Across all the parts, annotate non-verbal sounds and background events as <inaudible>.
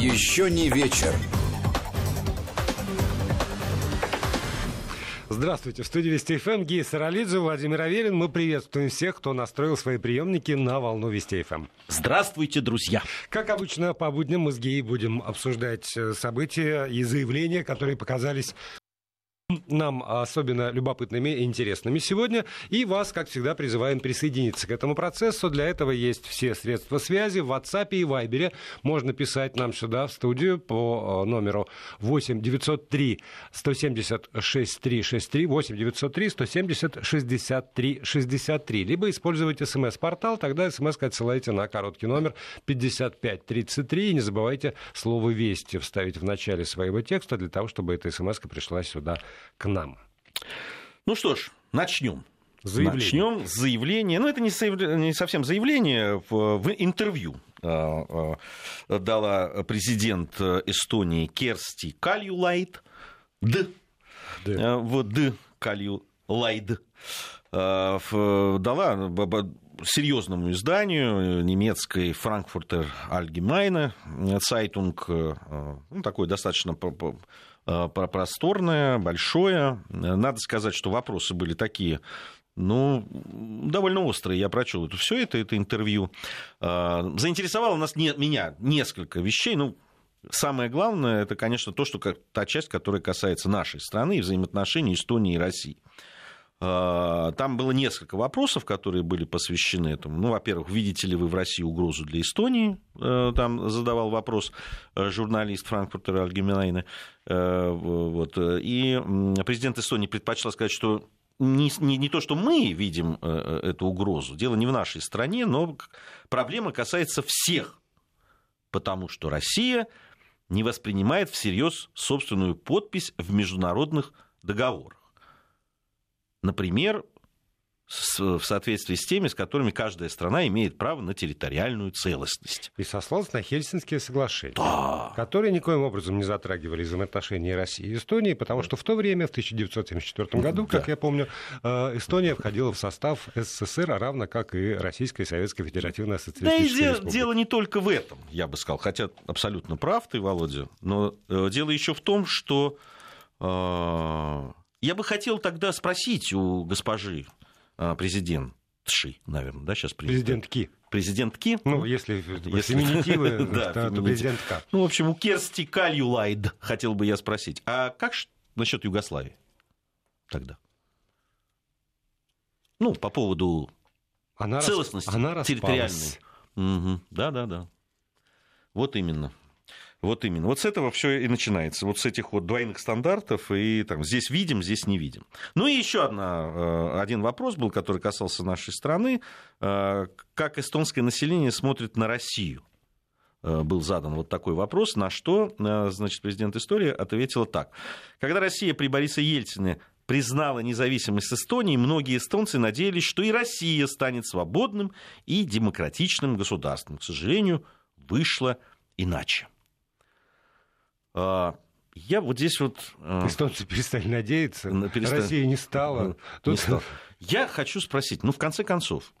Еще не вечер. Здравствуйте. В студии Вести ФМ Гия Саралидзе, Владимир Аверин. Мы приветствуем всех, кто настроил свои приемники на волну Вести ФМ. Здравствуйте, друзья. Как обычно, по будням мы с Гией будем обсуждать э, события и заявления, которые показались нам особенно любопытными и интересными сегодня. И вас, как всегда, призываем присоединиться к этому процессу. Для этого есть все средства связи. В WhatsApp и Viber можно писать нам сюда, в студию, по э, номеру 8 903 170 6363 8 903 170 63 63. Либо используйте смс-портал, тогда смс отсылайте на короткий номер 5533. И не забывайте слово «Вести» вставить в начале своего текста для того, чтобы эта смс пришла сюда к нам. Ну что ж, начнем. Заявление. Начнем с заявления. Ну, это не, не совсем заявление. В, в интервью э, э, дала президент Эстонии Керсти Кальюлайт. Д. Д. Э, вот Д. Кальюлайд. Дала серьезному изданию немецкой Frankfurter Allgemeine Zeitung, ну, такой достаточно просторное, большое. Надо сказать, что вопросы были такие ну, довольно острые. Я прочел это все это, это интервью. Э, заинтересовало нас, не, меня несколько вещей. Ну, самое главное, это, конечно, то, что та часть, которая касается нашей страны и взаимоотношений Эстонии и России. А, там было несколько вопросов, которые были посвящены этому. Ну, во-первых, видите ли вы в России угрозу для Эстонии? Э, там задавал вопрос э, журналист Франкфуртера Альгеменайна. Э, вот. И президент Эстонии предпочла сказать, что не, не, не то, что мы видим эту угрозу, дело не в нашей стране, но проблема касается всех, потому что Россия не воспринимает всерьез собственную подпись в международных договорах. Например, в соответствии с теми, с которыми каждая страна имеет право на территориальную целостность. И сослался на Хельсинские соглашения, да. которые никоим образом не затрагивали взаимоотношения России и Эстонии, потому что в то время, в 1974 году, как да. я помню, э, Эстония входила в состав СССР, равно как и Российская и Советская Федеративная Социалистическая Да и дело не только в этом, я бы сказал, хотя абсолютно прав ты, Володя, но э, дело еще в том, что э, я бы хотел тогда спросить у госпожи а, президентши, наверное, да, сейчас президентки. Президентки. Ну, если, если феминитивы, <laughs> да, то, президентка. Ну, в общем, у Керсти Кальюлайд хотел бы я спросить. А как насчет Югославии тогда? Ну, по поводу она целостности она территориальной. Угу. Да, да, да. Вот именно. Вот именно. Вот с этого все и начинается. Вот с этих вот двойных стандартов. И там, здесь видим, здесь не видим. Ну и еще одна, э, один вопрос был, который касался нашей страны. Э, как эстонское население смотрит на Россию? Э, был задан вот такой вопрос, на что, значит, президент истории ответила так. Когда Россия при Борисе Ельцине признала независимость Эстонии, многие эстонцы надеялись, что и Россия станет свободным и демократичным государством. К сожалению, вышло иначе. А, я вот здесь вот... А, Эстонцы перестали надеяться, перестали... Россия не стала. Тут... Не стала. Я хочу спросить, ну, в конце концов,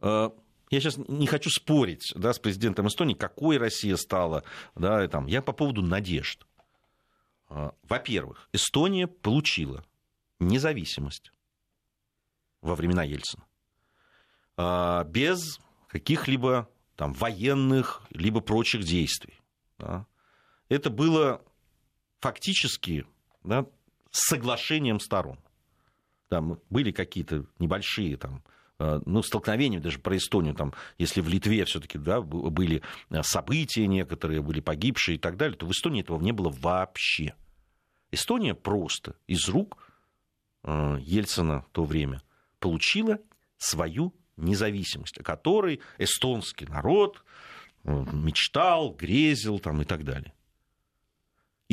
а, я сейчас не хочу спорить да, с президентом Эстонии, какой Россия стала. Да, там, я по поводу надежд. Во-первых, Эстония получила независимость во времена Ельцина без каких-либо там, военных либо прочих действий. Да это было фактически да, соглашением сторон. Там были какие-то небольшие там, э, ну, столкновения даже про Эстонию, там, если в Литве все-таки да, были э, события некоторые, были погибшие и так далее, то в Эстонии этого не было вообще. Эстония просто из рук э, Ельцина в то время получила свою независимость, о которой эстонский народ мечтал, грезил там, и так далее.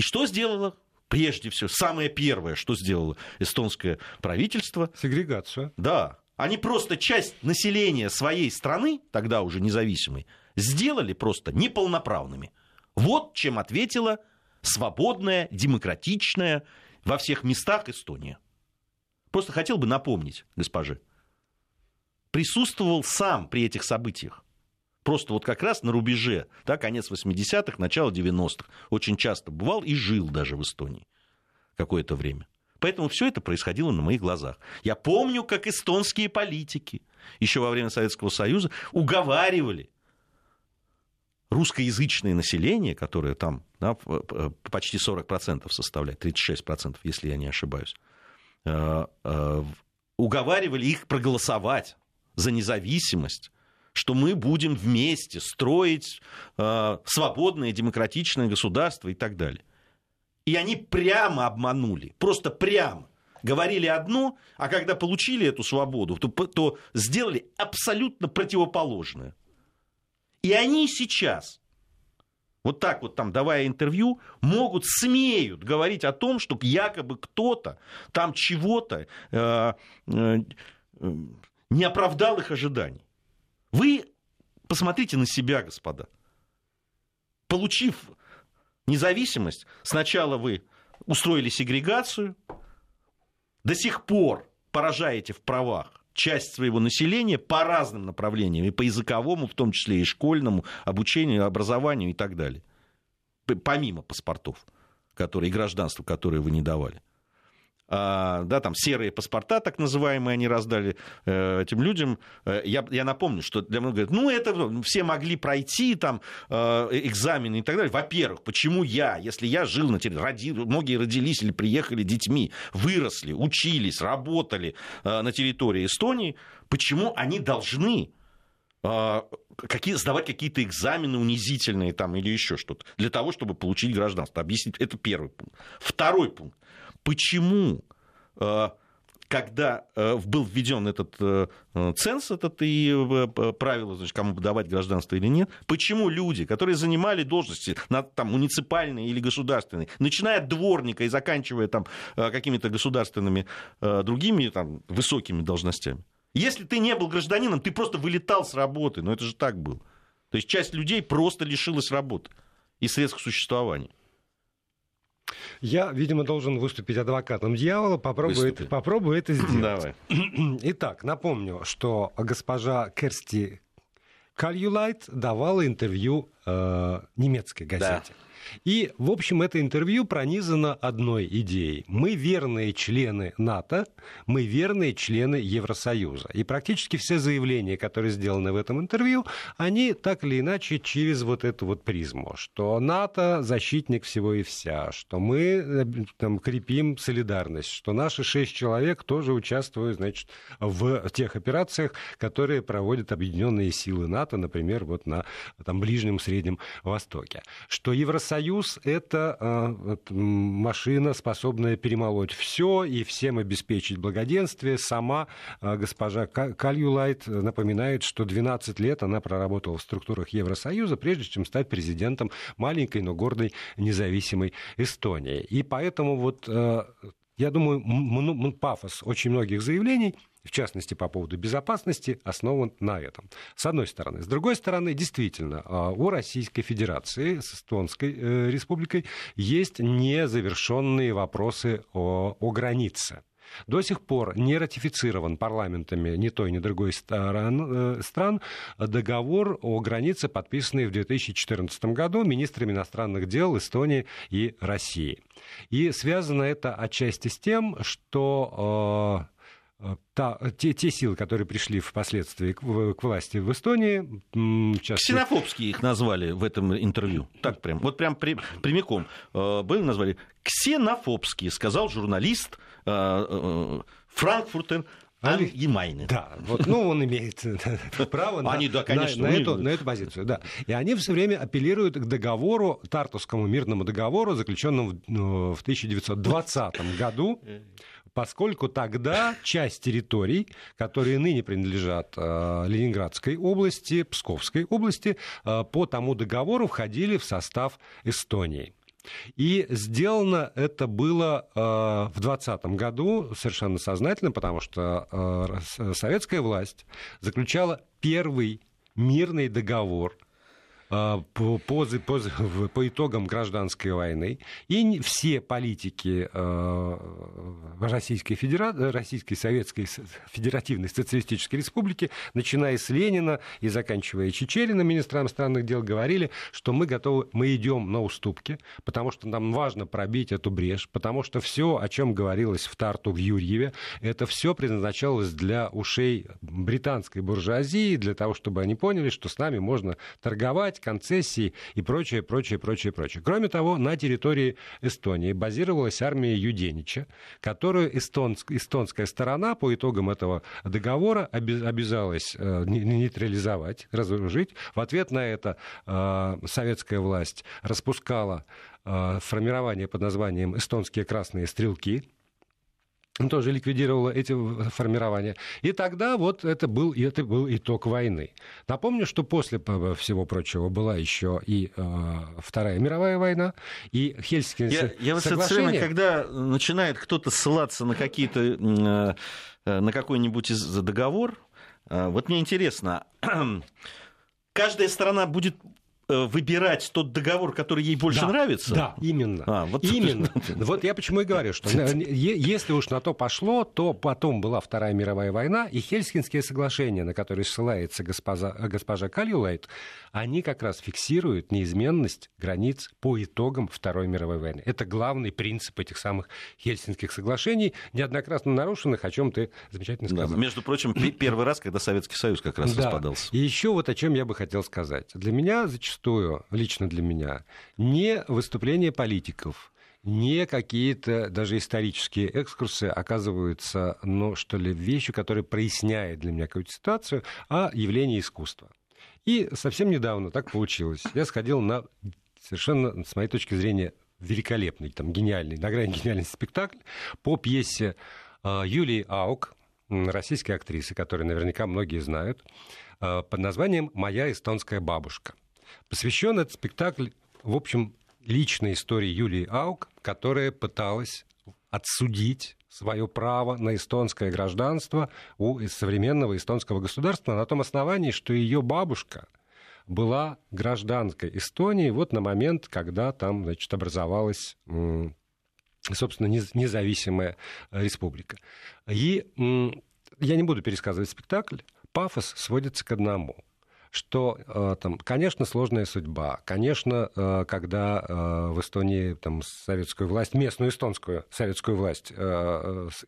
И что сделало прежде всего, самое первое, что сделало эстонское правительство? Сегрегацию. Да. Они просто часть населения своей страны, тогда уже независимой, сделали просто неполноправными. Вот чем ответила свободная, демократичная во всех местах Эстония. Просто хотел бы напомнить, госпожи, присутствовал сам при этих событиях Просто вот как раз на рубеже, да, конец 80-х, начало 90-х. Очень часто бывал и жил даже в Эстонии какое-то время. Поэтому все это происходило на моих глазах. Я помню, как эстонские политики еще во время Советского Союза уговаривали русскоязычное население, которое там да, почти 40% составляет, 36%, если я не ошибаюсь, э, э, уговаривали их проголосовать за независимость, что мы будем вместе строить э, свободное демократичное государство и так далее. И они прямо обманули, просто прямо. Говорили одно, а когда получили эту свободу, то, то сделали абсолютно противоположное. И они сейчас, вот так вот там давая интервью, могут, смеют говорить о том, что якобы кто-то там чего-то э, э, не оправдал их ожиданий. Вы посмотрите на себя, господа. Получив независимость, сначала вы устроили сегрегацию, до сих пор поражаете в правах часть своего населения по разным направлениям, и по языковому, в том числе и школьному, обучению, образованию и так далее. Помимо паспортов, которые, и гражданства, которые вы не давали. А, да, там серые паспорта, так называемые, они раздали э, этим людям. Э, я, я напомню, что для многих говорят, ну, это все могли пройти там э, экзамены и так далее. Во-первых, почему я, если я жил на территории, многие родились или приехали детьми, выросли, учились, работали на территории Эстонии, почему они должны какие, сдавать какие-то экзамены унизительные там или еще что-то для того, чтобы получить гражданство. Объяснить. Это первый пункт. Второй пункт почему э, когда э, был введен этот э, ценз, этот и правило, значит, кому давать гражданство или нет, почему люди, которые занимали должности там, муниципальные или государственные, начиная от дворника и заканчивая там, какими-то государственными другими там, высокими должностями, если ты не был гражданином, ты просто вылетал с работы, но это же так было. То есть часть людей просто лишилась работы и средств к существованию. Я, видимо, должен выступить адвокатом дьявола. Попробую, это, попробую это <clears throat> сделать. Давай. <clears throat> Итак, напомню, что госпожа Керсти Кальюлайт давала интервью э, немецкой газете. Да. И, в общем, это интервью пронизано одной идеей. Мы верные члены НАТО, мы верные члены Евросоюза. И практически все заявления, которые сделаны в этом интервью, они так или иначе через вот эту вот призму, что НАТО защитник всего и вся, что мы э, там, крепим солидарность, что наши шесть человек тоже участвуют, значит, в тех операциях, которые проводят объединенные силы НАТО, например, вот на там, Ближнем Среднем Востоке. Что Евросоюз Союз — это э, машина, способная перемолоть все и всем обеспечить благоденствие. Сама э, госпожа Кальюлайт напоминает, что 12 лет она проработала в структурах Евросоюза, прежде чем стать президентом маленькой, но гордой независимой Эстонии. И поэтому вот э, я думаю, пафос очень многих заявлений — в частности по поводу безопасности, основан на этом. С одной стороны. С другой стороны, действительно, а, у Российской Федерации с Эстонской э, Республикой есть незавершенные вопросы о, о границе. До сих пор не ратифицирован парламентами ни той, ни другой стран, э, стран договор о границе, подписанный в 2014 году министрами иностранных дел Эстонии и России. И связано это отчасти с тем, что э, та, те, те силы, которые пришли впоследствии к, к власти в Эстонии... Сейчас... Ксенофобские их назвали в этом интервью. Так прям, вот прям при, прямиком. Э, были назвали ксенофобские, сказал журналист э, Франкфуртен Альгемайны. Да, вот, ну, он имеет <laughs> право на, они, да, конечно, на, на, эту, на эту позицию. Да. И они все время апеллируют к договору, Тартусскому мирному договору, заключенному в 1920 году, поскольку тогда часть территорий, которые ныне принадлежат э, Ленинградской области, Псковской области, э, по тому договору входили в состав Эстонии. И сделано это было э, в 2020 году совершенно сознательно, потому что э, советская власть заключала первый мирный договор по, по, по, по итогам гражданской войны. И все политики Российской, Федерации, Российской Советской Федеративной Социалистической Республики, начиная с Ленина и заканчивая Чечериным, министром иностранных дел, говорили, что мы готовы, мы идем на уступки, потому что нам важно пробить эту брешь, потому что все, о чем говорилось в Тарту, в Юрьеве, это все предназначалось для ушей британской буржуазии, для того, чтобы они поняли, что с нами можно торговать, концессии и прочее, прочее, прочее, прочее. Кроме того, на территории Эстонии базировалась армия Юденича, которую эстонск, эстонская сторона по итогам этого договора обязалась э, нейтрализовать, разоружить. В ответ на это э, советская власть распускала э, формирование под названием «Эстонские красные стрелки», тоже ликвидировала эти формирования. И тогда вот это был, это был итог войны. Напомню, что после всего прочего была еще и э, Вторая мировая война, и Хельсинские я, я вот соглашения... когда начинает кто-то ссылаться на какие-то, э, на какой-нибудь договор, э, вот мне интересно, <clears throat> каждая страна будет Э, выбирать тот договор, который ей больше да, нравится? Да, именно. А, вот... Именно. <laughs> Вот я почему и говорю, что если уж на то пошло, то потом была Вторая мировая война, и Хельсинские соглашения, на которые ссылается госпожа, госпожа Кальюлайт, они как раз фиксируют неизменность границ по итогам Второй мировой войны. Это главный принцип этих самых Хельсинских соглашений, неоднократно нарушенных, о чем ты замечательно сказал. Да, между прочим, первый раз, когда Советский Союз как раз да. распадался. И еще вот о чем я бы хотел сказать. Для меня зачастую зачастую, лично для меня, не выступления политиков, не какие-то даже исторические экскурсы оказываются, ну, что ли, вещью, которая проясняет для меня какую-то ситуацию, а явление искусства. И совсем недавно так получилось. Я сходил на совершенно, с моей точки зрения, великолепный, там, гениальный, на грани гениальный спектакль по пьесе э, Юлии Аук, российской актрисы, которую наверняка многие знают, э, под названием «Моя эстонская бабушка». Посвящен этот спектакль, в общем, личной истории Юлии Аук, которая пыталась отсудить свое право на эстонское гражданство у современного эстонского государства на том основании, что ее бабушка была гражданкой Эстонии вот на момент, когда там значит, образовалась собственно, независимая республика. И я не буду пересказывать спектакль, пафос сводится к одному – что э, там, конечно, сложная судьба. Конечно, э, когда э, в Эстонии там, советскую власть, местную эстонскую советскую власть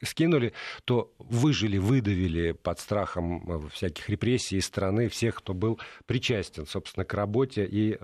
скинули, то выжили, выдавили под страхом всяких репрессий страны всех, кто был причастен, собственно, к работе и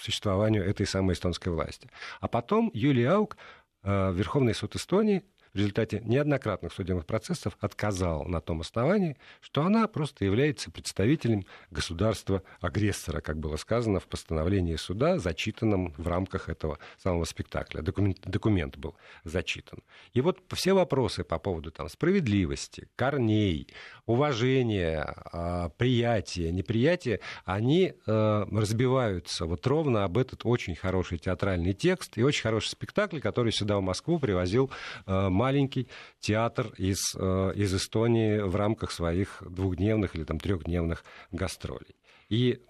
существованию этой самой эстонской власти. А потом Юлия Аук, Верховный суд Эстонии, в результате неоднократных судебных процессов отказал на том основании, что она просто является представителем государства-агрессора, как было сказано в постановлении суда, зачитанном в рамках этого самого спектакля. Документ, документ был зачитан. И вот все вопросы по поводу там, справедливости, корней, уважения, а, приятия, неприятия, они э, разбиваются вот ровно об этот очень хороший театральный текст и очень хороший спектакль, который сюда в Москву привозил э, маленький театр из, э, из Эстонии в рамках своих двухдневных или там трехдневных гастролей. И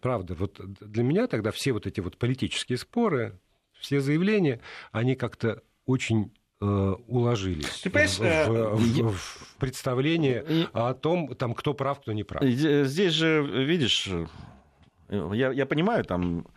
правда, вот для меня тогда все вот эти вот политические споры, все заявления, они как-то очень э, уложились Ты в, э, в, в, представление о том, там, кто прав, кто не прав. Здесь же, видишь, я, я понимаю, там,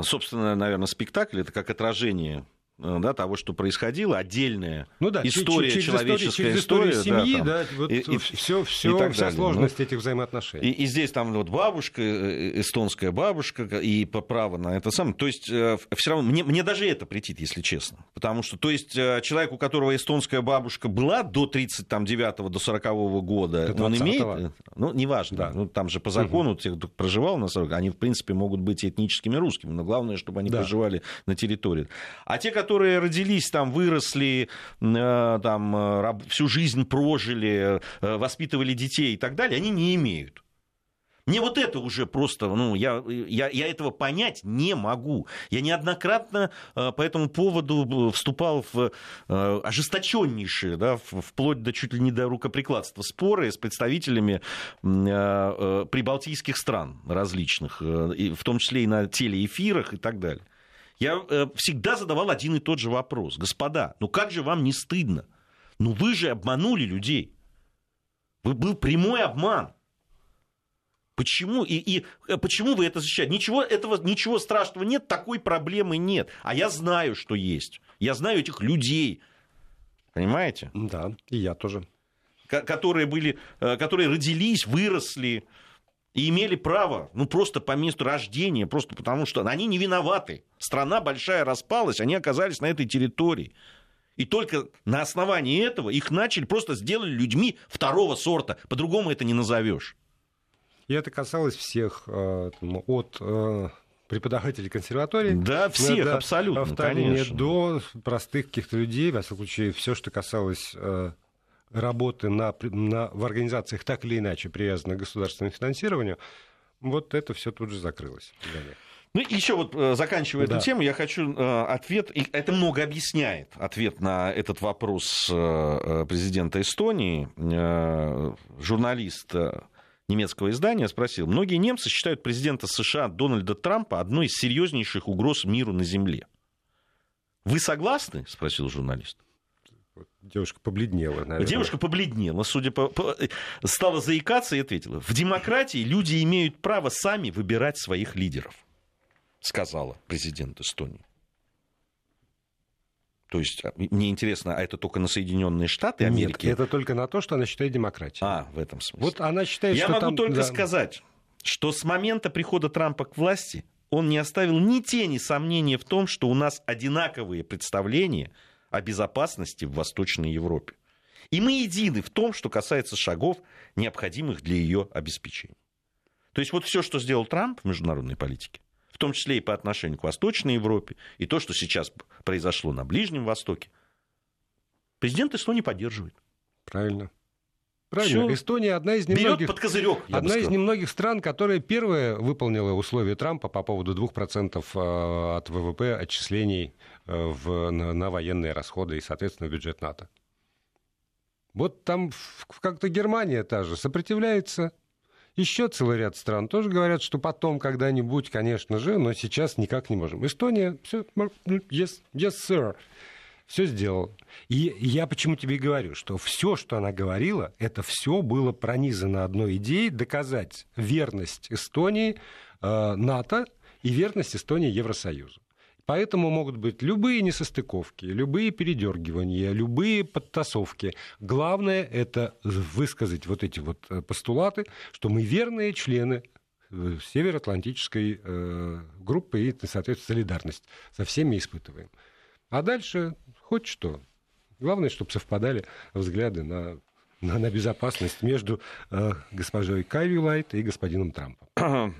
собственно, наверное, спектакль это как отражение Э, да, того, что происходило, отдельная ну, да, история, через, человеческая через история, историю семьи, да, там, да, вот и, и, все, все, и вся далее. сложность ну, этих взаимоотношений. И, и здесь там вот бабушка, э, э, эстонская бабушка, и по право на это самое. То есть все равно мне, мне даже это претит, если честно. Потому что, то есть человек, у которого эстонская бабушка была до 39 до 40 -го года, до он имеет, ну, неважно, да. ну, там же по закону угу. тех, кто проживал на 40, они, в принципе, могут быть этническими русскими, но главное, чтобы они да. проживали на территории. А те, которые родились там, выросли, э, там, э, всю жизнь прожили, э, воспитывали детей и так далее, они не имеют. Мне вот это уже просто, ну, я, я, я этого понять не могу. Я неоднократно по этому поводу вступал в ожесточеннейшие, да, вплоть до чуть ли не до рукоприкладства споры с представителями прибалтийских стран различных, в том числе и на телеэфирах и так далее. Я всегда задавал один и тот же вопрос. Господа, ну как же вам не стыдно? Ну вы же обманули людей. Вы, был прямой обман. Почему, и, и э, почему вы это защищаете? Ничего, этого, ничего страшного нет, такой проблемы нет. А я знаю, что есть. Я знаю этих людей. Понимаете? Да, и я тоже. Которые, были, э, которые родились, выросли и имели право, ну, просто по месту рождения, просто потому что они не виноваты. Страна большая распалась, они оказались на этой территории. И только на основании этого их начали, просто сделали людьми второго сорта. По-другому это не назовешь. И это касалось всех э, от э, преподавателей консерватории. Да, всех, до абсолютно, конечно. До простых каких-то людей, во всяком случае, все, что касалось э, работы на, на, в организациях так или иначе привязанных к государственному финансированию, вот это все тут же закрылось. Ну, еще вот заканчивая да. эту тему, я хочу э, ответ, и это много объясняет, ответ на этот вопрос э, президента Эстонии. Э, журналист немецкого издания спросил, многие немцы считают президента США Дональда Трампа одной из серьезнейших угроз миру на Земле. Вы согласны? спросил журналист. Девушка побледнела, наверное. Девушка побледнела, судя по... Стала заикаться и ответила. В демократии люди имеют право сами выбирать своих лидеров, сказала президент Эстонии. То есть, а, мне интересно, а это только на Соединенные Штаты Америки? Нет, это только на то, что она считает демократией. А, в этом смысле. Вот она считает, Я что могу там... только да. сказать, что с момента прихода Трампа к власти он не оставил ни тени сомнения в том, что у нас одинаковые представления о безопасности в Восточной Европе. И мы едины в том, что касается шагов, необходимых для ее обеспечения. То есть вот все, что сделал Трамп в международной политике, в том числе и по отношению к Восточной Европе, и то, что сейчас произошло на Ближнем Востоке, президент Эстонии поддерживает. Правильно. Правильно. Всё. Эстония одна из немногих, под козырек, одна из немногих стран, которая первая выполнила условия Трампа по поводу 2% э, от ВВП отчислений в, на, на военные расходы и, соответственно, бюджет НАТО. Вот там как-то Германия та же сопротивляется еще целый ряд стран тоже говорят, что потом когда-нибудь, конечно же, но сейчас никак не можем. Эстония, все, yes, yes, sir все сделал. И я почему тебе говорю, что все, что она говорила, это все было пронизано одной идеей доказать верность Эстонии э, НАТО и верность Эстонии Евросоюзу. Поэтому могут быть любые несостыковки, любые передергивания, любые подтасовки. Главное это высказать вот эти вот э, постулаты, что мы верные члены э, Североатлантической э, группы и, соответственно, солидарность со всеми испытываем. А дальше хоть что. Главное, чтобы совпадали взгляды на на, на безопасность между э, госпожой Кайви Лайт и господином Трампом. <clears throat>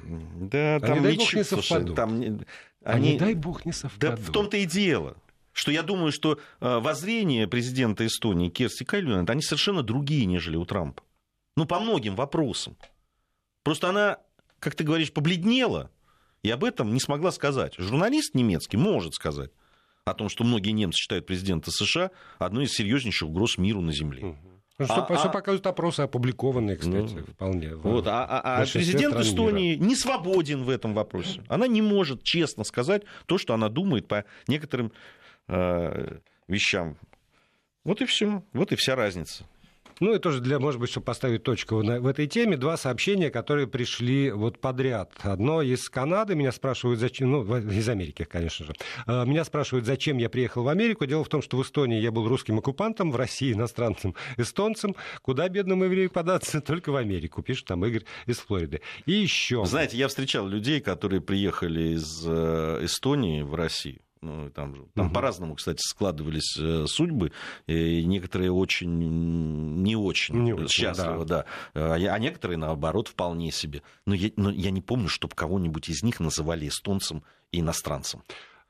Да, там не, ничего, не совпадут. Там, а они... не дай бог не совпадут. Да в том-то и дело что я думаю, что э, воззрения президента Эстонии Керсти Кальюнен, они совершенно другие, нежели у Трампа. Ну, по многим вопросам. Просто она, как ты говоришь, побледнела и об этом не смогла сказать. Журналист немецкий может сказать о том, что многие немцы считают президента США одной из серьезнейших угроз миру на Земле. Угу. Что, а, что а... показывают опросы, опубликованные, кстати, ну, вполне. Вот, а, а, а президент Эстонии мира. не свободен в этом вопросе. Она не может честно сказать то, что она думает по некоторым э, вещам. Вот и все. Вот и вся разница. Ну и тоже для, может быть, чтобы поставить точку в этой теме, два сообщения, которые пришли вот подряд. Одно из Канады, меня спрашивают, зачем, ну, из Америки, конечно же. А, меня спрашивают, зачем я приехал в Америку. Дело в том, что в Эстонии я был русским оккупантом, в России иностранцем эстонцем. Куда бедному еврею податься? <laughs> Только в Америку, пишет там Игорь из Флориды. И еще. Знаете, я встречал людей, которые приехали из э, Эстонии в Россию ну, там, там угу. по-разному, кстати, складывались э, судьбы. И некоторые очень не очень, не очень счастливы, да. да. А, а некоторые, наоборот, вполне себе. Но я, но я не помню, чтобы кого-нибудь из них называли эстонцем и иностранцем.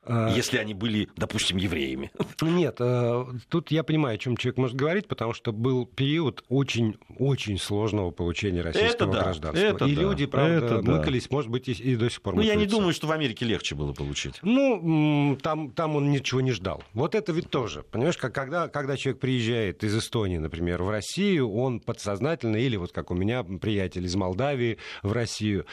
А, Если они были, допустим, евреями. <laughs> Нет, э, тут я понимаю, о чем человек может говорить, потому что был период очень-очень сложного получения российского это гражданства. это и да, люди, правда, это мыкались, да. может быть, и, и до сих пор Ну, я не думаю, что в Америке легче было получить. Ну, там, там он ничего не ждал. Вот это ведь тоже. Понимаешь, как, когда, когда человек приезжает из Эстонии, например, в Россию, он подсознательно, или вот как у меня приятель из Молдавии в Россию,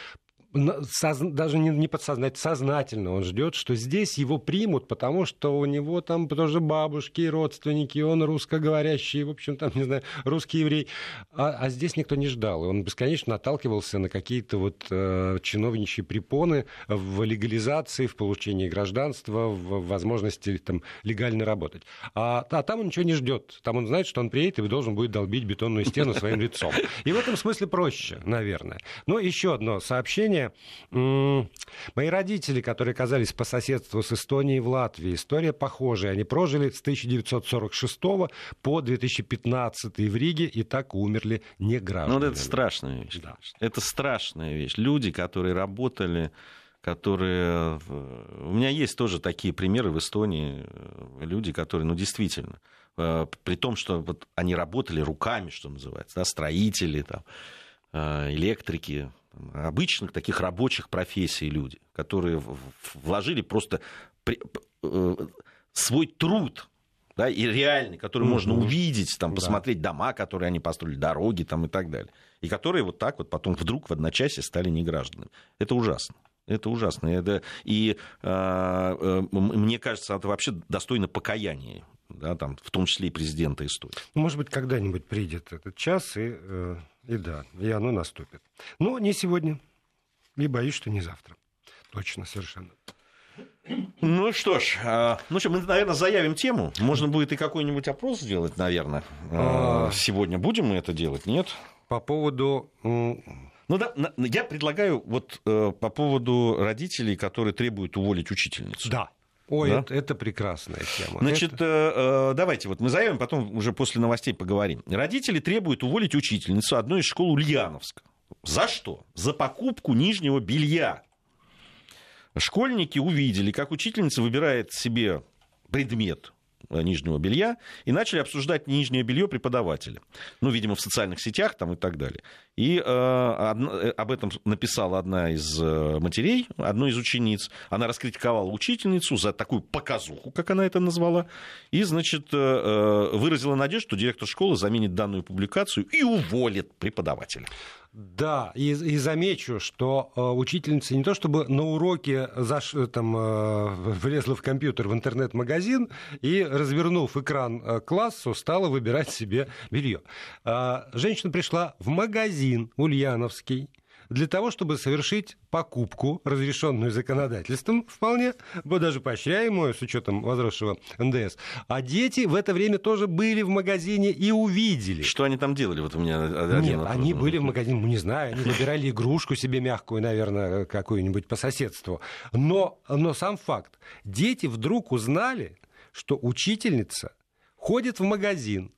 даже не, не подсознательно, сознательно он ждет, что здесь его примут, потому что у него там тоже бабушки и родственники, он русскоговорящий, в общем, там, не знаю, русский еврей. А, а здесь никто не ждал. Он бесконечно наталкивался на какие-то вот э, чиновничьи препоны в легализации, в получении гражданства, в возможности там легально работать. А, а там он ничего не ждет. Там он знает, что он приедет и должен будет долбить бетонную стену своим лицом. И в этом смысле проще, наверное. Но еще одно сообщение Мои родители, которые оказались по соседству с Эстонией в Латвии, история похожая. Они прожили с 1946 по 2015 в Риге и так умерли не граждане. Ну, это страшная вещь. Да. Это страшная вещь. Люди, которые работали которые... У меня есть тоже такие примеры в Эстонии, люди, которые, ну, действительно, э, при том, что вот они работали руками, что называется, да, строители, там, э, электрики, обычных таких рабочих профессий люди, которые вложили просто э, свой труд да, и реальный, который mm-hmm. можно увидеть, там, посмотреть да. дома, которые они построили, дороги там, и так далее. И которые вот так вот потом вдруг в одночасье стали негражданами. Это ужасно. Это ужасно. Это, и э, э, мне кажется, это вообще достойно покаяния. Да, там, в том числе и президента Эстонии. Может быть, когда-нибудь придет этот час, и э, и да, и оно наступит. Но не сегодня. И боюсь, что не завтра. Точно, совершенно. Ну что ж, а, ну что, мы, наверное, заявим тему. Можно будет и какой-нибудь опрос сделать, наверное. А... Сегодня будем мы это делать, нет? По поводу... Ну да, я предлагаю вот э, по поводу родителей, которые требуют уволить учительницу. Да. Ой, да? это, это прекрасная тема. Значит, это... Э, давайте вот мы заявим, потом уже после новостей поговорим. Родители требуют уволить учительницу одной из школ Ульяновска. За что? За покупку нижнего белья. Школьники увидели, как учительница выбирает себе предмет Э, нижнего белья и начали обсуждать нижнее белье преподавателя. Ну, видимо, в социальных сетях там и так далее. И э, одна, э, об этом написала одна из э, матерей, одной из учениц. Она раскритиковала учительницу за такую показуху, как она это назвала, и, значит, э, выразила надежду, что директор школы заменит данную публикацию и уволит преподавателя. Да, и, и замечу, что э, учительница не то чтобы на уроке заш, там, э, влезла в компьютер, в интернет-магазин и, развернув экран э, классу, стала выбирать себе белье. Э, женщина пришла в магазин Ульяновский, для того, чтобы совершить покупку, разрешенную законодательством вполне, даже поощряемую с учетом возросшего НДС. А дети в это время тоже были в магазине и увидели. Что они там делали? Вот у меня один Нет, вопрос. они были в магазине, ну, не знаю, они выбирали игрушку себе мягкую, наверное, какую-нибудь по соседству. Но, но сам факт. Дети вдруг узнали, что учительница ходит в магазин,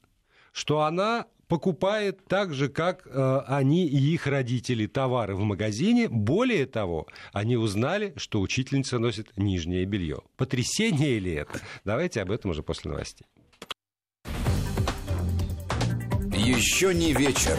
что она покупает так же, как э, они и их родители товары в магазине. Более того, они узнали, что учительница носит нижнее белье. Потрясение ли это? Давайте об этом уже после новостей. Еще не вечер.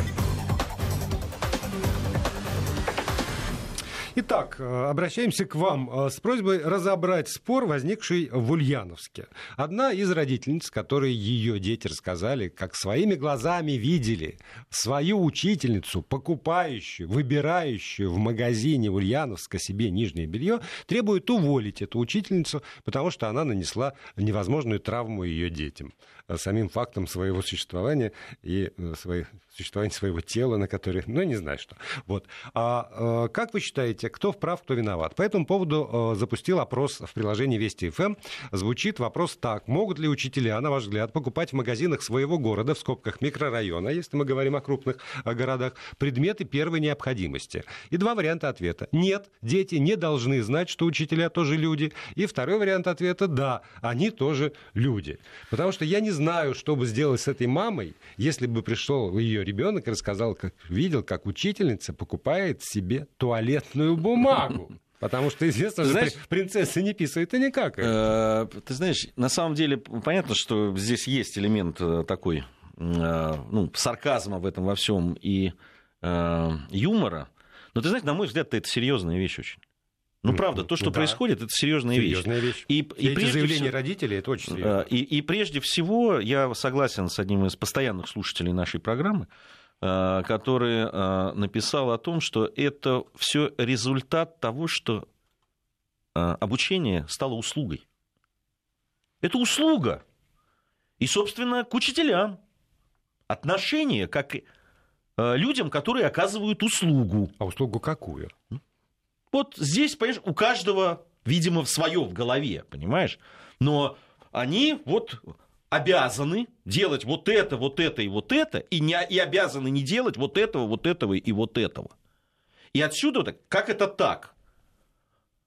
Итак, э, обращаемся к вам э, с просьбой разобрать спор, возникший в Ульяновске. Одна из родительниц, которые ее дети рассказали, как своими глазами видели свою учительницу, покупающую, выбирающую в магазине Ульяновска себе нижнее белье, требует уволить эту учительницу, потому что она нанесла невозможную травму ее детям э, самим фактом своего существования и своих существования своего тела, на которое, ну, не знаю что. Вот. А, э, как вы считаете, кто вправ, кто виноват? По этому поводу э, запустил опрос в приложении Вести ФМ. Звучит вопрос так. Могут ли учителя, на ваш взгляд, покупать в магазинах своего города, в скобках микрорайона, если мы говорим о крупных э, городах, предметы первой необходимости? И два варианта ответа. Нет, дети не должны знать, что учителя тоже люди. И второй вариант ответа – да, они тоже люди. Потому что я не знаю, что бы сделать с этой мамой, если бы пришел ее ребенок рассказал, как видел, как учительница покупает себе туалетную бумагу. Потому что известно, что Знаешь- принцессы не писают и никак. Э, Ты знаешь, на самом деле понятно, что здесь есть элемент э, такой э, ну, сарказма в этом во всем и юмора. Но ты знаешь, на мой взгляд, это серьезная вещь очень. Ну, правда, то, что ну да. происходит, это серьезная вещь. Серьезная вещь. И, И, и эти заявления всего- родителей, это очень серьезно. И, и прежде всего я согласен с одним из постоянных слушателей нашей программы, который э, написал о том, что это все результат того, что э, обучение стало услугой. Это услуга. И, собственно, к учителям. Отношение как э, людям, которые оказывают услугу. А услугу какую? Вот здесь, понимаешь, у каждого, видимо, свое в голове, понимаешь? Но они вот обязаны делать вот это, вот это и вот это, и, не, и обязаны не делать вот этого, вот этого и вот этого. И отсюда, так, как это так?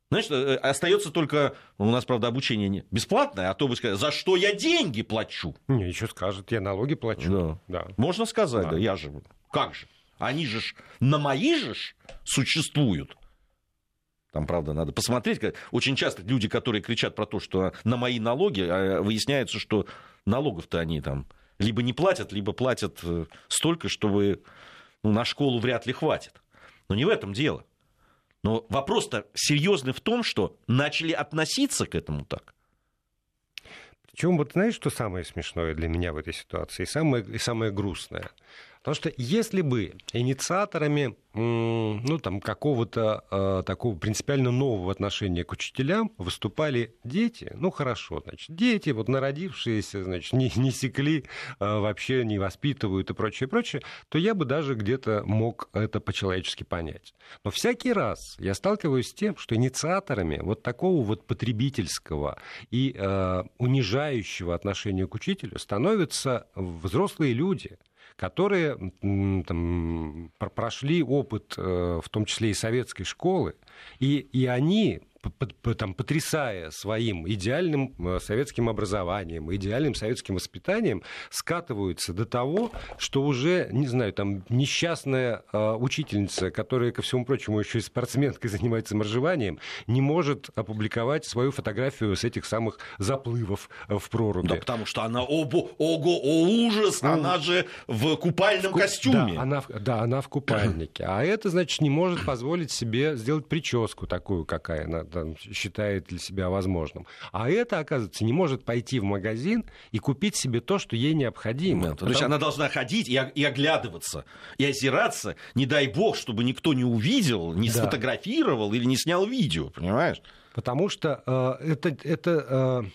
Знаешь, э, остается только, у нас, правда, обучение не бесплатное, а то вы скажете, за что я деньги плачу? Не, еще скажет, я налоги плачу. Да. Можно сказать, Да. да. я же, как же? Они же ж на мои же ж существуют. Там, правда, надо посмотреть. Очень часто люди, которые кричат про то, что на мои налоги, а выясняется, что налогов-то они там либо не платят, либо платят э, столько, что вы ну, на школу вряд ли хватит. Но не в этом дело. Но вопрос-то серьезный в том, что начали относиться к этому так. Причем, вот знаешь, что самое смешное для меня в этой ситуации, и самое, и самое грустное? Потому что если бы инициаторами ну, там, какого-то э, такого принципиально нового отношения к учителям выступали дети, ну хорошо, значит, дети, вот народившиеся, значит, <laughs> не, не секли, э, вообще не воспитывают и прочее, прочее, то я бы даже где-то мог это по-человечески понять. Но всякий раз я сталкиваюсь с тем, что инициаторами вот такого вот потребительского и э, унижающего отношения к учителю становятся взрослые люди, которые там, пр- прошли опыт, э, в том числе и советской школы, и, и они, там, потрясая своим идеальным э, советским образованием, идеальным советским воспитанием, скатываются до того, что уже, не знаю, там несчастная э, учительница, которая, ко всему прочему, еще и спортсменкой <laughs> занимается моржеванием, не может опубликовать свою фотографию с этих самых заплывов э, в проруби. Да, потому что она, ого, ого, о ужас, Ну, она же в купальном Ку- костюме. Да она, в- да, она в купальнике. А это, значит, не может позволить себе сделать прическу такую, какая она там считает для себя возможным. А это, оказывается, не может пойти в магазин и купить себе то, что ей необходимо. Нет, То есть Потому- она должна ходить и, и оглядываться, и озираться, не дай бог, чтобы никто не увидел, не Да. сфотографировал или не снял видео, понимаешь? Потому что э, это, это э,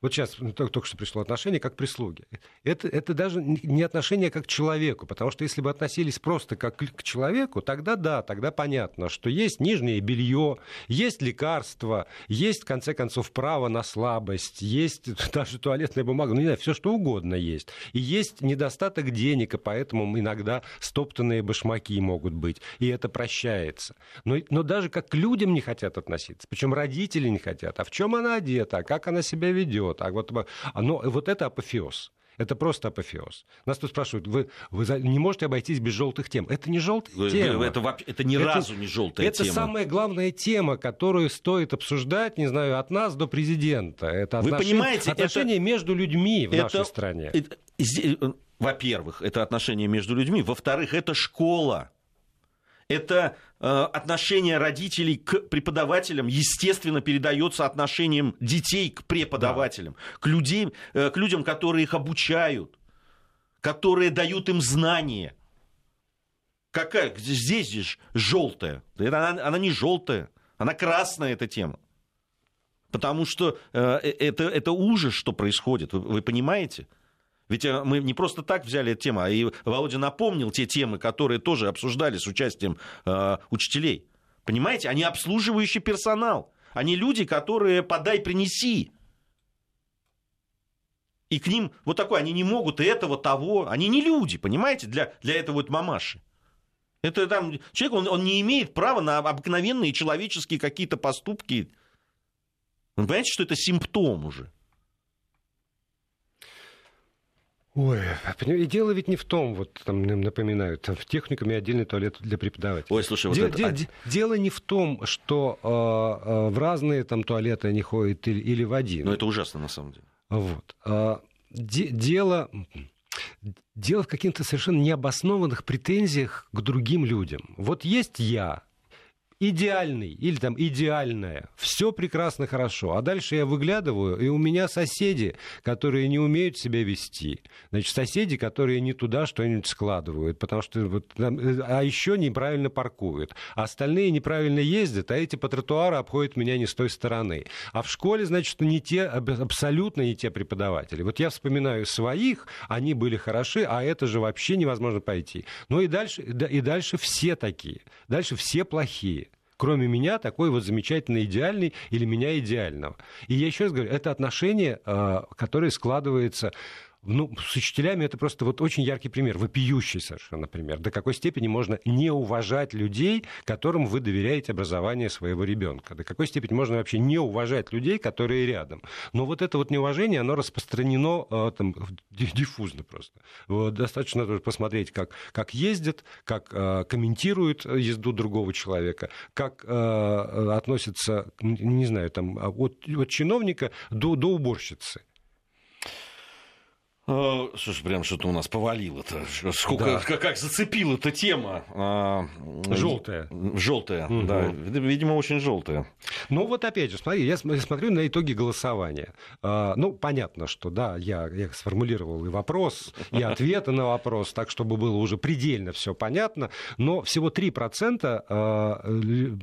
вот сейчас только, только что пришло отношение как к прислуге. Это, это даже не отношение как к человеку, потому что если бы относились просто как к человеку, тогда да, тогда понятно, что есть нижнее белье, есть лекарства, есть, в конце концов, право на слабость, есть <laughs> даже туалетная бумага, ну не знаю, все что угодно есть. И есть недостаток денег, и поэтому иногда стоптанные башмаки могут быть, и это прощается. Но, но даже как к людям не хотят относиться, причем родители не хотят. А в чем она одета, а как она себя ведет? А вот, оно, вот это апофеоз. Это просто апофеоз. Нас тут спрашивают, вы, вы не можете обойтись без желтых тем. Это не желтая Вы- тема. вы- Это, вообще- это ни Это- разу не желтая Это тема. самая главная тема, которую стоит обсуждать, не знаю, от нас до президента. Это Вы отношения, понимаете, это- отношения между людьми в Это- нашей стране. это- э, Во-первых, это отношения между людьми. Во-вторых, это школа. Это э, отношение родителей к преподавателям, естественно, передается отношением детей к преподавателям, к, людей, э, к людям, которые их обучают, которые дают им знания. Какая? Здесь же желтая. Она, она не желтая, она красная, эта тема. Потому что э, это, это ужас, что происходит. Вы, вы понимаете? Ведь э, мы не просто так взяли эту тему, а и Володя напомнил те темы, которые тоже обсуждали с участием э, учителей. Понимаете? Они обслуживающий персонал. Они люди, которые подай, принеси. И к ним вот такое, они не могут и этого, того. Они не люди, понимаете, для, для этого вот мамаши. Это там человек, он, он не имеет права на обыкновенные человеческие какие-то поступки. Вы понимаете, что это симптом уже? Ой, и дело ведь не в том, вот там напоминают, там в техникуме отдельный туалет для преподавателей. Ой, слушай, вот Де- это... де- а- де- Дело не в том, что э, э, в разные там туалеты они ходят или, или в один. Ну, это ужасно, на самом деле. Вот. А, де- дело, дело в каких-то совершенно необоснованных претензиях к другим людям. Вот есть я, идеальный или там идеальная, все прекрасно хорошо, а дальше я выглядываю, и у меня соседи, которые не умеют себя вести, значит, соседи, которые не туда что-нибудь складывают, потому что вот, там, э, а еще неправильно паркуют, а остальные неправильно ездят, а эти по тротуару обходят меня не с той стороны. А в школе, значит, не те, аб- абсолютно не те преподаватели. Вот я вспоминаю своих, они были хороши, а это же вообще невозможно пойти. Ну и дальше, да- и дальше все такие, дальше все плохие кроме меня, такой вот замечательный идеальный или меня идеального. И я еще раз говорю, это отношение, э, которое складывается ну, с учителями это просто вот очень яркий пример, вопиющий совершенно пример. До какой степени можно не уважать людей, которым вы доверяете образование своего ребенка. До какой степени можно вообще не уважать людей, которые рядом. Но вот это вот неуважение, оно распространено э, там, ди- диффузно просто. Вот, достаточно посмотреть, как, как ездят, как э, комментируют езду другого человека, как э, относятся, н- не знаю, там, от, от чиновника до, до уборщицы. Э, Слушай, прям что-то у нас повалило-то. Сколько, Да. как, как зацепила эта тема. А, Желтая. Желтая, Мгм. да. Видимо, очень желтая. Ну вот опять же, смотри, я см- смотрю на итоги голосования. А, Ну, понятно, что да, я, я сформулировал и вопрос, и <laughs> ответы на вопрос, так, чтобы было уже предельно все понятно, но всего 3% а,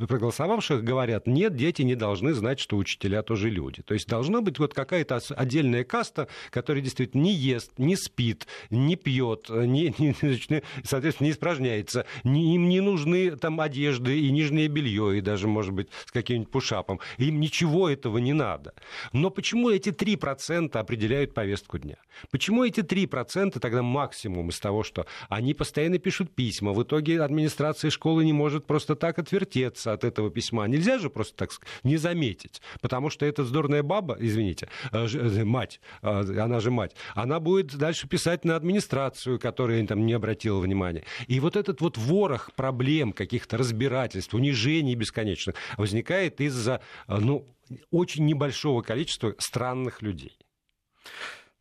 проголосовавших говорят, нет, дети не должны знать, что учителя тоже люди. То есть должна быть вот какая-то отдельная каста, которая действительно не ест, не спит, не пьет, не, не- соответственно, не испражняется, не- им не нужны там одежды и нижнее белье, и даже, может быть, с каким-нибудь пушапом. Им ничего этого не надо. Но почему эти 3% определяют повестку дня? Почему эти 3% тогда максимум из того, что они постоянно пишут письма, в итоге администрация школы не может просто так отвертеться от этого письма. Нельзя же просто так не заметить, потому что эта вздорная баба, извините, э, э, мать, э, она же мать, она будет дальше писать на администрацию, которая там не обратила внимания. И вот этот вот ворох проблем, каких-то разбирательств, унижений бесконечных возникает из-за, э, ну, очень небольшого количества странных людей.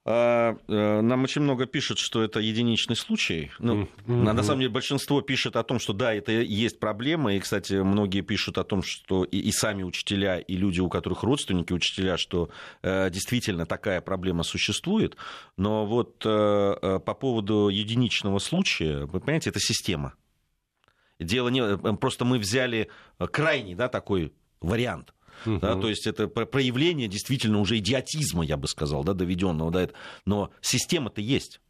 А, э, Нам очень много пишут, что это единичный случай. Ну, Мгм. на, самом деле большинство пишет о том, что да, это есть проблема. И, кстати, многие пишут о том, что и, и сами учителя, и люди, у которых родственники учителя, что э, действительно такая проблема существует. Но вот э, э, по поводу единичного случая, вы понимаете, это система. Дело не... э, Просто мы взяли крайний да, такой вариант. Да, Мгм. то есть это про- проявление действительно уже идиотизма, я бы сказал, да, доведенного до этого. Но система-то есть.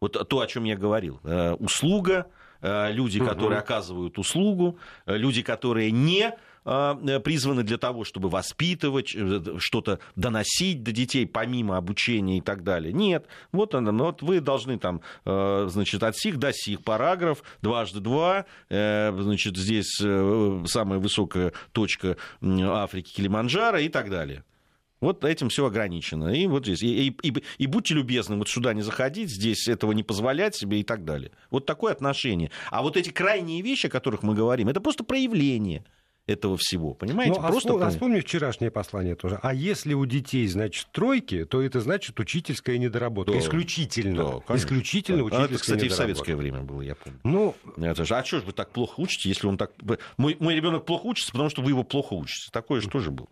Вот то, о чем я говорил. Э, Услуга, э, люди, которые оказывают услугу, э, люди, которые не призваны для того, чтобы воспитывать, э, что-то доносить до детей, помимо обучения и так далее. Нет, вот она, ну, вот вы должны там, э, значит, от сих до сих параграф, дважды два, э, значит, здесь э, самая высокая точка Африки, Килиманджаро и так далее. Вот этим все ограничено. И вот здесь. И, и- и- и будьте любезны, вот сюда не заходить, здесь этого не позволять себе и так далее. Вот такое отношение. А вот эти крайние вещи, о которых мы говорим, это просто проявление этого всего. Понимаете? Ну, а, просто вспом- а проявление. вспомни вчерашнее послание тоже. А если у детей, значит, тройки, то это значит учительская недоработка. Да. Исключительно. Да, конечно. Исключительно А учительская это, кстати, и в недоработка. советское время было, я помню. Ну, Это же, а что же вы так плохо учите, если он так... Мой, мой ребенок плохо учится, потому что вы его плохо учите. Такое же тоже было.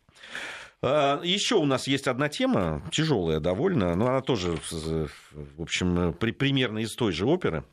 А, Еще у нас есть одна тема, тяжелая довольно, но она тоже, в общем, при- примерно из той же оперы.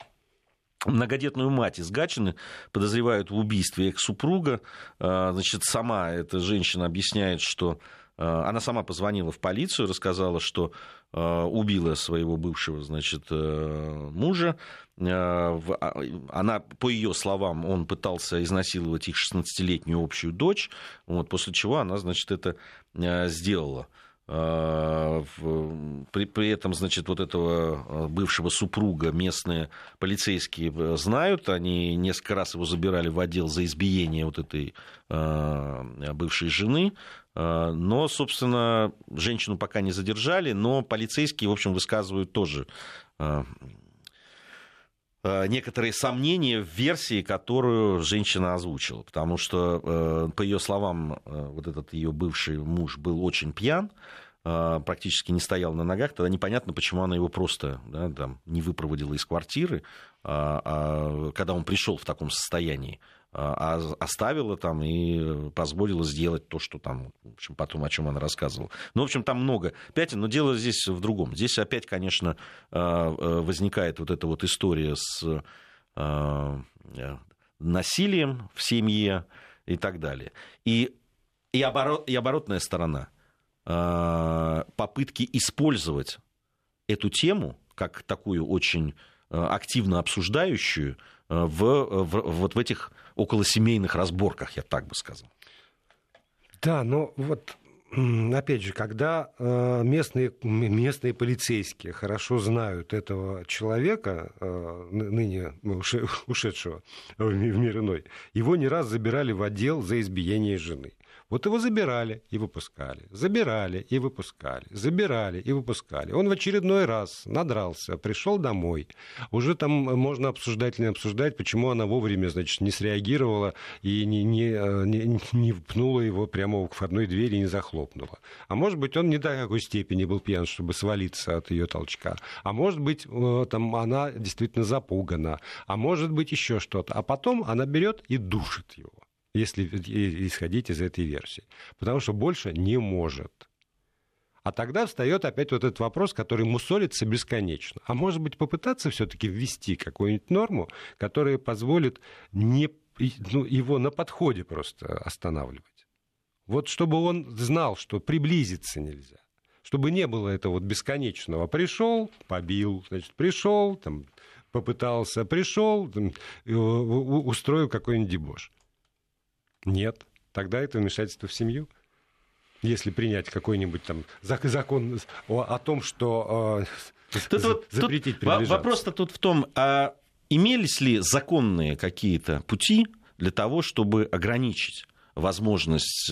Многодетную мать из Гатчины подозревают в убийстве экс-супруга. А, Значит, сама эта женщина объясняет, что а, она сама позвонила в полицию, рассказала, что а, убила своего бывшего, значит, э, мужа. Она, по ее словам, он пытался изнасиловать их 16-летнюю общую дочь, вот, после чего она, значит, это э, сделала. А, При, при этом, значит, вот этого э, бывшего супруга местные полицейские э, знают. Они несколько раз его забирали в отдел за избиение вот этой э, бывшей жены. Но, собственно, женщину пока не задержали, но полицейские, в общем, высказывают тоже некоторые сомнения в версии, которую женщина озвучила. Потому что, по ее словам, вот этот ее бывший муж был очень пьян, практически не стоял на ногах, тогда непонятно, почему она его просто да, там, не выпроводила из квартиры, а, а, когда он пришел в таком состоянии, а, а оставила там и позволила сделать то, что там, в общем, потом о чем она рассказывала. Ну, в общем, там много пятен, но дело здесь в другом. Здесь опять, конечно, возникает вот эта вот история с насилием в семье и так далее. И, и, оборот, и оборотная сторона – Э, попытки использовать эту тему как такую очень э, активно обсуждающую э, в, в, вот в этих околосемейных разборках, я так бы сказал. Да, но вот опять же, когда местные, местные полицейские хорошо знают этого человека, ныне ушедшего в мир иной, его не раз забирали в отдел за избиение жены. Вот его забирали и выпускали, забирали и выпускали, забирали и выпускали. Он в очередной раз надрался, пришел домой. Уже там можно обсуждать или не обсуждать, почему она вовремя, значит, не среагировала и не, не, э, не, не пнула его прямо к входной двери и не захлопнула. А может быть, он не до какой степени был пьян, чтобы свалиться от ее толчка. А может быть, э, там она действительно запугана. А может быть, еще что-то. А потом она берет и душит его если исходить из этой версии. Потому что больше не может. А тогда встает опять вот этот вопрос, который мусолится бесконечно. А может быть, попытаться все-таки ввести какую-нибудь норму, которая позволит не, ну, его на подходе просто останавливать. Вот чтобы он знал, что приблизиться нельзя. Чтобы не было этого вот бесконечного. Пришел, побил, значит, пришел, там, попытался, пришел, там, устроил какой-нибудь дебош. Нет. Тогда это вмешательство в семью. Если принять какой-нибудь там закон о, том, что э, тут, вот, запретить тут Вопрос-то тут в том, а имелись ли законные какие-то пути для того, чтобы ограничить возможность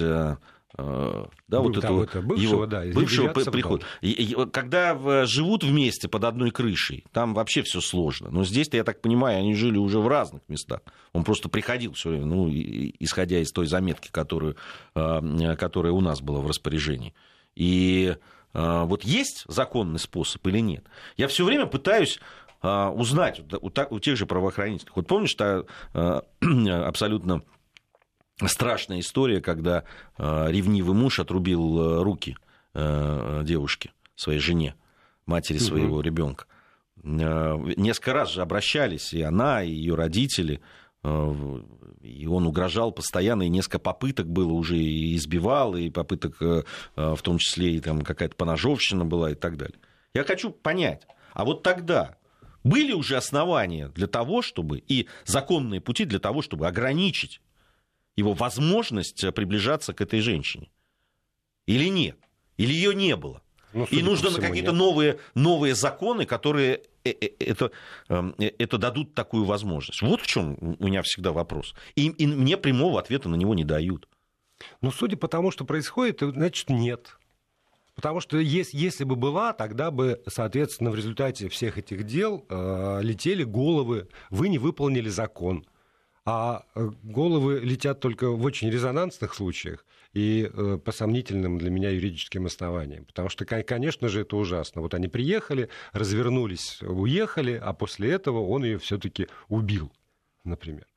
э, да, вот да, этого, бывшего, его, да, бывшего прихода. Когда живут вместе под одной крышей, там вообще все сложно. Но здесь-то, я так понимаю, они жили уже в разных местах. Он просто приходил все время, ну, исходя из той заметки, которую, э, которая у нас была в распоряжении. И э, вот есть законный способ или нет? Я все время пытаюсь узнать у тех же правоохранительных. Вот помнишь, та <clears throat> абсолютно страшная история, когда э, ревнивый муж отрубил э, руки э, девушке, своей жене, матери своего угу. ребенка. Несколько раз же обращались и она, и ее родители, и он угрожал постоянно, и несколько попыток было уже, и избивал, и попыток, в том числе, и там какая-то поножовщина была и так далее. Я хочу понять, а вот тогда были уже основания для того, чтобы, и законные пути для того, чтобы ограничить его возможность э, приближаться к этой женщине? Или нет? Или ее не было? Ну, и нужно на какие-то новые, новые законы, которые э, э, это, эм, это дадут такую возможность. Вот в чем у меня всегда вопрос. И, и мне прямого ответа на него не дают. Ну, судя по тому, что происходит, значит, нет. Потому что если, если бы была, тогда бы, соответственно, в результате всех этих дел э, летели головы, вы не выполнили закон а э, головы летят только в очень резонансных случаях и э, по сомнительным для меня юридическим основаниям. Потому что, конечно же, это ужасно. Вот они приехали, развернулись, уехали, а после этого он ее все-таки убил, например.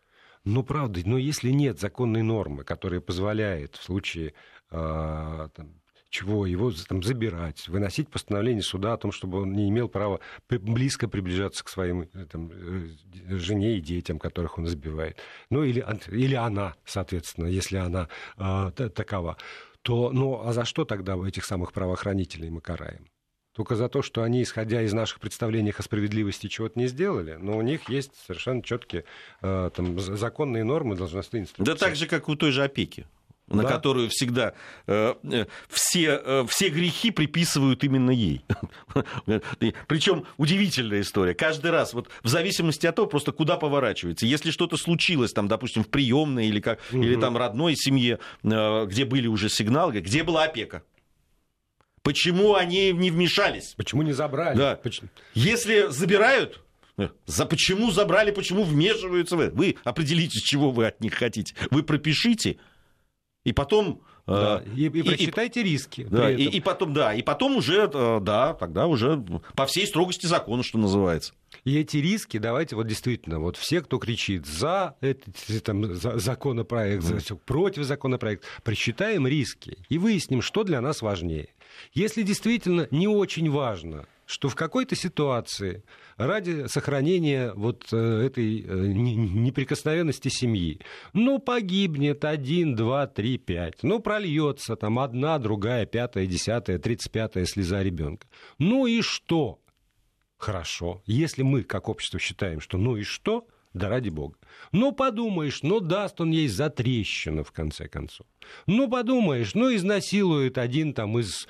Ну, правда, но если нет законной нормы, которая позволяет в случае э, там, чего его там, забирать, выносить постановление суда о том, чтобы он не имел права близко приближаться к своим э, там, э, жене и детям, которых он избивает. Ну или, или она, соответственно, если она э, такова. То, ну а за что тогда этих самых правоохранителей мы караем? только за то, что они, исходя из наших представлений о справедливости, чего-то не сделали, но у них есть совершенно четкие э, там, законные нормы, должностные инструкции. Да так же, как у той же опеки на Да. которую всегда э, э, все, э, все грехи приписывают именно ей. <laughs> Причем удивительная история. Каждый раз, вот в зависимости от того, просто куда поворачивается. Если что-то случилось, там, допустим, в приемной или, как, или там родной семье, э, где были уже сигналы, где была опека? Почему они не вмешались? Почему не забрали? Да. Почему? Если забирают, э, за почему забрали, почему вмешиваются вы? Вы определите, чего вы от них хотите. Вы пропишите, и потом... э, Да. И, и и- и- просчитайте риски. да, и, и потом, да, и потом уже, э, да, тогда уже по всей строгости закона, что называется. И эти риски, давайте вот действительно, вот все, кто кричит за этот там, за законопроект, за против законопроекта, просчитаем риски и выясним, что для нас важнее. Если действительно не очень важно, что в какой-то ситуации ради сохранения вот э, этой э, не- неприкосновенности семьи, ну, погибнет один, два, три, пять, ну, прольется там одна, другая, пятая, десятая, тридцать пятая слеза ребенка. Ну и что? Хорошо. Если мы, как общество, считаем, что ну и что, да ради бога. Ну, подумаешь, ну, даст он ей за трещину, в конце концов. Ну, подумаешь, ну, изнасилует один там из,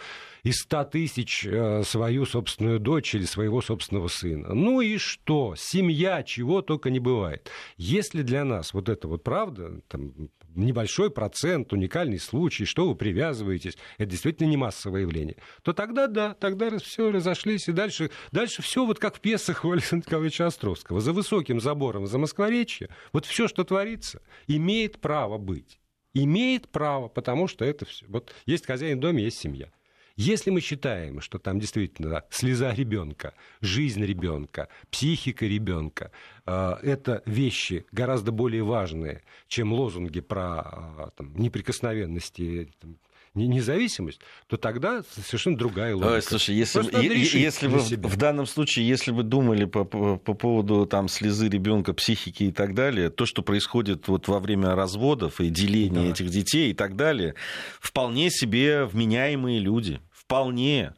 из 100 тысяч э, свою собственную дочь или своего собственного сына. Ну и что? Семья, чего только не бывает. Если для нас вот это вот правда, там, небольшой процент, уникальный случай, что вы привязываетесь, это действительно не массовое явление, то тогда да, тогда все разошлись, и дальше, дальше все вот как в пьесах у Александра Николаевича Островского. За высоким забором за Москворечье, вот все, что творится, имеет право быть. Имеет право, потому что это все. Вот есть хозяин в доме, есть семья. Если мы считаем, что там действительно слеза ребенка, жизнь ребенка, психика ребенка, э, это вещи гораздо более важные, чем лозунги про э, там, неприкосновенность и там, независимость, то тогда совершенно другая логика. Слушай, если, е- если себя. в данном случае, если вы думали по, по, по поводу там слезы ребенка, психики и так далее, то, что происходит вот во время разводов и деления Да. этих детей и так далее, вполне себе вменяемые люди, вполне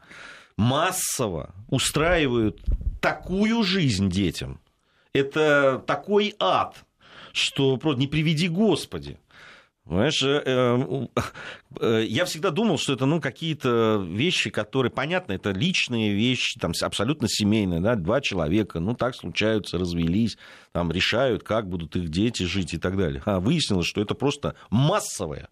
массово устраивают такую жизнь детям. Это такой ад, что просто не приведи Господи. Понимаешь, э, э, <laughs> э, я всегда думал, что это ну, какие-то вещи, которые, понятно, это личные вещи, там, абсолютно семейные, да, два человека, ну, так случаются, развелись, там, решают, как будут их дети жить и так далее. А выяснилось, что это просто массовая,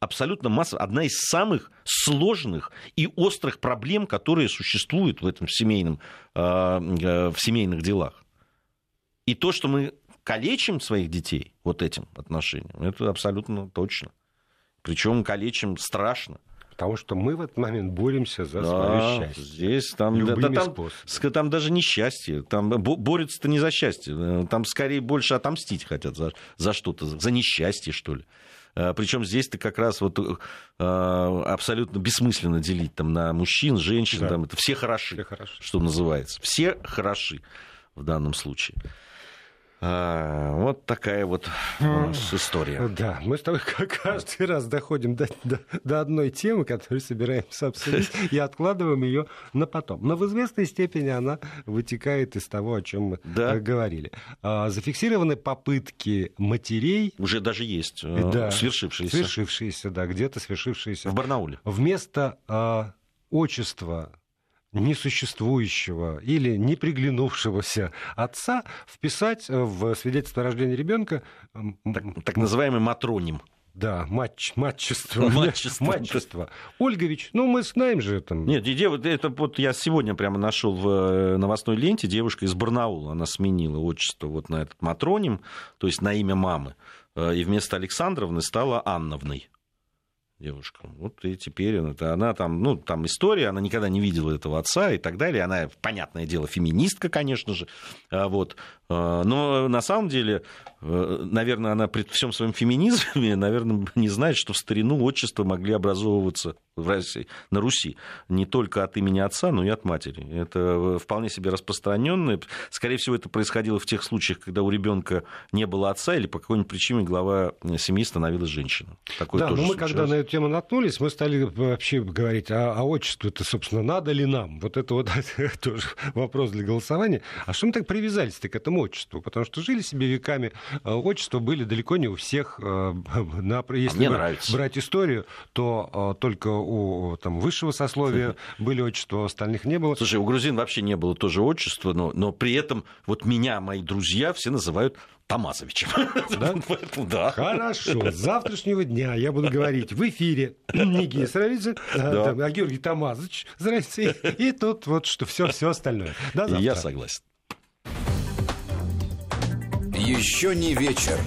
абсолютно массовая, одна из самых сложных и острых проблем, которые существуют в этом семейном, э, э, в семейных делах. И то, что мы калечим своих детей вот этим отношением, это абсолютно точно. Причем калечим страшно. Потому что мы в этот момент боремся за Да, свое счастье. Здесь там, Любыми да, там, способами. там даже не счастье. Там бо- борются-то не за счастье. э, Там скорее больше отомстить хотят за, за что-то, за несчастье, что ли. Причем здесь ты как раз вот э, абсолютно бессмысленно делить там на мужчин, женщин, Да. там это все хороши, Все хорошо. что называется. Все хороши в данном случае. А, вот такая вот у нас история. Да, мы с тобой <laughs> каждый раз доходим до, до- до одной темы, которую собираемся обсудить, и <laughs> откладываем ее на потом. Но в известной степени она вытекает из того, о чем мы Да. э, говорили. А, Зафиксированы попытки матерей, Уже даже есть э, да, свершившиеся свершившиеся, да, где-то свершившиеся, в Барнауле. вместо а, отчества несуществующего или не приглянувшегося отца вписать э, в свидетельство о рождении ребенка Так, так называемый матроним. Да, матч, матчество. <laughs> Матчество. Матчество. Ольгович, ну мы знаем же там. Нет, это вот я сегодня прямо нашел в э, новостной ленте девушка из Барнаула, она сменила отчество вот на этот матроним, то есть на имя мамы, э, и вместо Александровны стала Анновной девушка. Вот и теперь она, она там, ну, там история, она никогда не видела этого отца и так далее. Она, понятное дело, феминистка, конечно же. А Вот. А, Но на самом деле, э, наверное, она при всем своем феминизме, <laughs> наверное, не знает, что в старину отчества могли образовываться в России, на Руси не только от имени отца, но и от матери. Это вполне себе распространенное. Скорее всего, это происходило в тех случаях, когда у ребенка не было отца или по какой-нибудь причине глава семьи становилась женщиной. Такое да, но мы когда случалось. на эту тему наткнулись, мы стали вообще говорить, а, а отчество-то, собственно, надо ли нам? Вот это вот <laughs> тоже вопрос для голосования. А что мы так привязались-то к этому отчеству, потому что жили себе веками, э, отчества были далеко не у всех. Э, <laughs> на, если Мне нравится. брать историю, то только у там, высшего сословия были отчества, у остальных не было. Слушай, у грузин вообще не было тоже отчества, но, но при этом вот меня, мои друзья, все называют Тамазовичем. <laughs> Да? да. Хорошо. С завтрашнего дня я буду говорить в эфире <clears throat> Нигия Саралидзе, да. а Георгий Тамазович, здрасте, и тут вот что все, все остальное. До завтра. Я согласен. Еще не вечер.